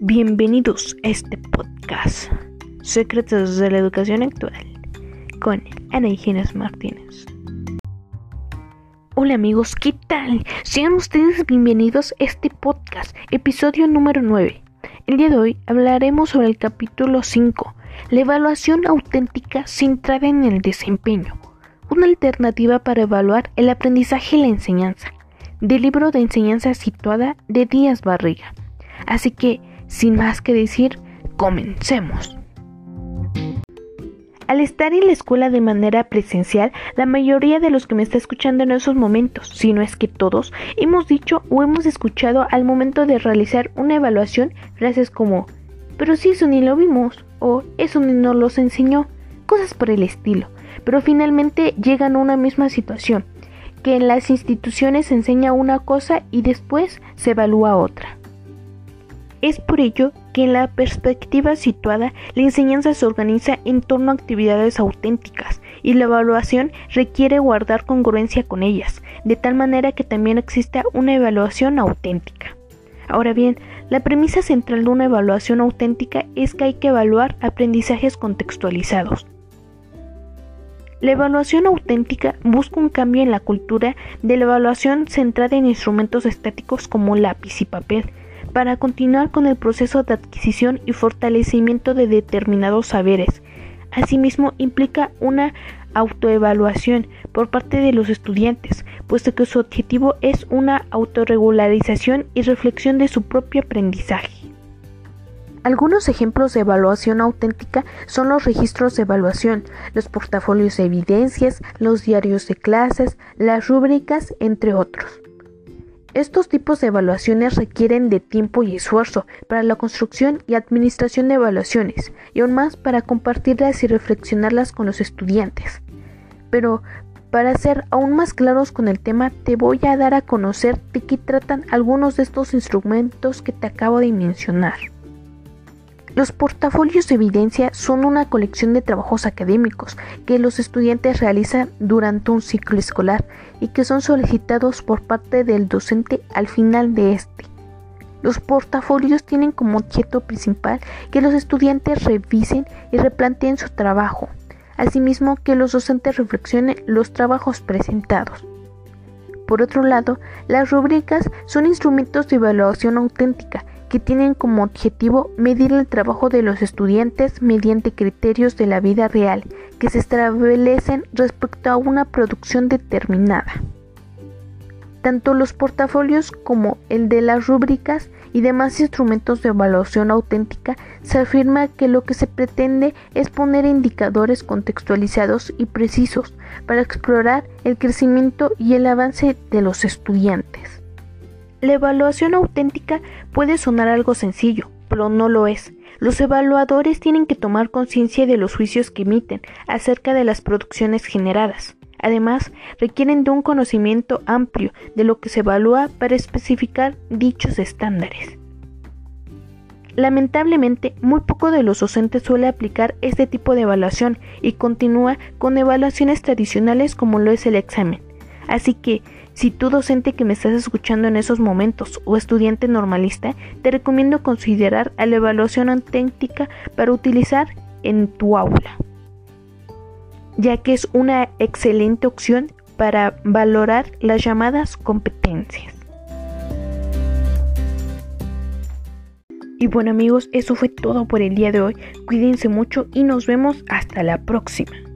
Bienvenidos a este podcast Secretos de la Educación Actual con Ana Higienes Martínez. Hola amigos, ¿qué tal? Sean ustedes bienvenidos a este podcast, episodio número 9. El día de hoy hablaremos sobre el capítulo 5, la evaluación auténtica centrada en el desempeño, una alternativa para evaluar el aprendizaje y la enseñanza, del libro de enseñanza situada de Díaz Barriga. Así que sin más que decir, comencemos. Al estar en la escuela de manera presencial, la mayoría de los que me está escuchando en esos momentos, si no es que todos, hemos dicho o hemos escuchado al momento de realizar una evaluación frases como, pero si eso ni lo vimos, o eso ni nos los enseñó, cosas por el estilo, pero finalmente llegan a una misma situación, que en las instituciones se enseña una cosa y después se evalúa otra. Es por ello que en la perspectiva situada, la enseñanza se organiza en torno a actividades auténticas y la evaluación requiere guardar congruencia con ellas, de tal manera que también exista una evaluación auténtica. Ahora bien, la premisa central de una evaluación auténtica es que hay que evaluar aprendizajes contextualizados. La evaluación auténtica busca un cambio en la cultura de la evaluación centrada en instrumentos estáticos como lápiz y papel, para continuar con el proceso de adquisición y fortalecimiento de determinados saberes. Asimismo, implica una autoevaluación por parte de los estudiantes, puesto que su objetivo es una autorregularización y reflexión de su propio aprendizaje. Algunos ejemplos de evaluación auténtica son los registros de evaluación, los portafolios de evidencias, los diarios de clases, las rúbricas, entre otros. Estos tipos de evaluaciones requieren de tiempo y esfuerzo para la construcción y administración de evaluaciones, y aún más para compartirlas y reflexionarlas con los estudiantes. Pero, para ser aún más claros con el tema, te voy a dar a conocer de qué tratan algunos de estos instrumentos que te acabo de mencionar. Los portafolios de evidencia son una colección de trabajos académicos que los estudiantes realizan durante un ciclo escolar y que son solicitados por parte del docente al final de este. Los portafolios tienen como objeto principal que los estudiantes revisen y replanteen su trabajo, asimismo que los docentes reflexionen los trabajos presentados. Por otro lado, las rúbricas son instrumentos de evaluación auténtica que tienen como objetivo medir el trabajo de los estudiantes mediante criterios de la vida real que se establecen respecto a una producción determinada. Tanto los portafolios como el de las rúbricas y demás instrumentos de evaluación auténtica se afirma que lo que se pretende es poner indicadores contextualizados y precisos para explorar el crecimiento y el avance de los estudiantes. La evaluación auténtica puede sonar algo sencillo, pero no lo es. Los evaluadores tienen que tomar conciencia de los juicios que emiten acerca de las producciones generadas. Además, requieren de un conocimiento amplio de lo que se evalúa para especificar dichos estándares. Lamentablemente, muy poco de los docentes suele aplicar este tipo de evaluación y continúa con evaluaciones tradicionales como lo es el examen. Así que, si tú docente que me estás escuchando en esos momentos o estudiante normalista, te recomiendo considerar a la evaluación auténtica para utilizar en tu aula, ya que es una excelente opción para valorar las llamadas competencias. Y bueno amigos, eso fue todo por el día de hoy. Cuídense mucho y nos vemos hasta la próxima.